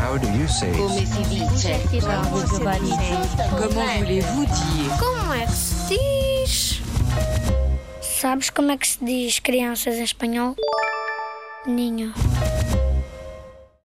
How do you say? Come si dice? Como voulez-vous dire Como é que se diz? Sabes como é que se diz crianças em espanhol? Ninho.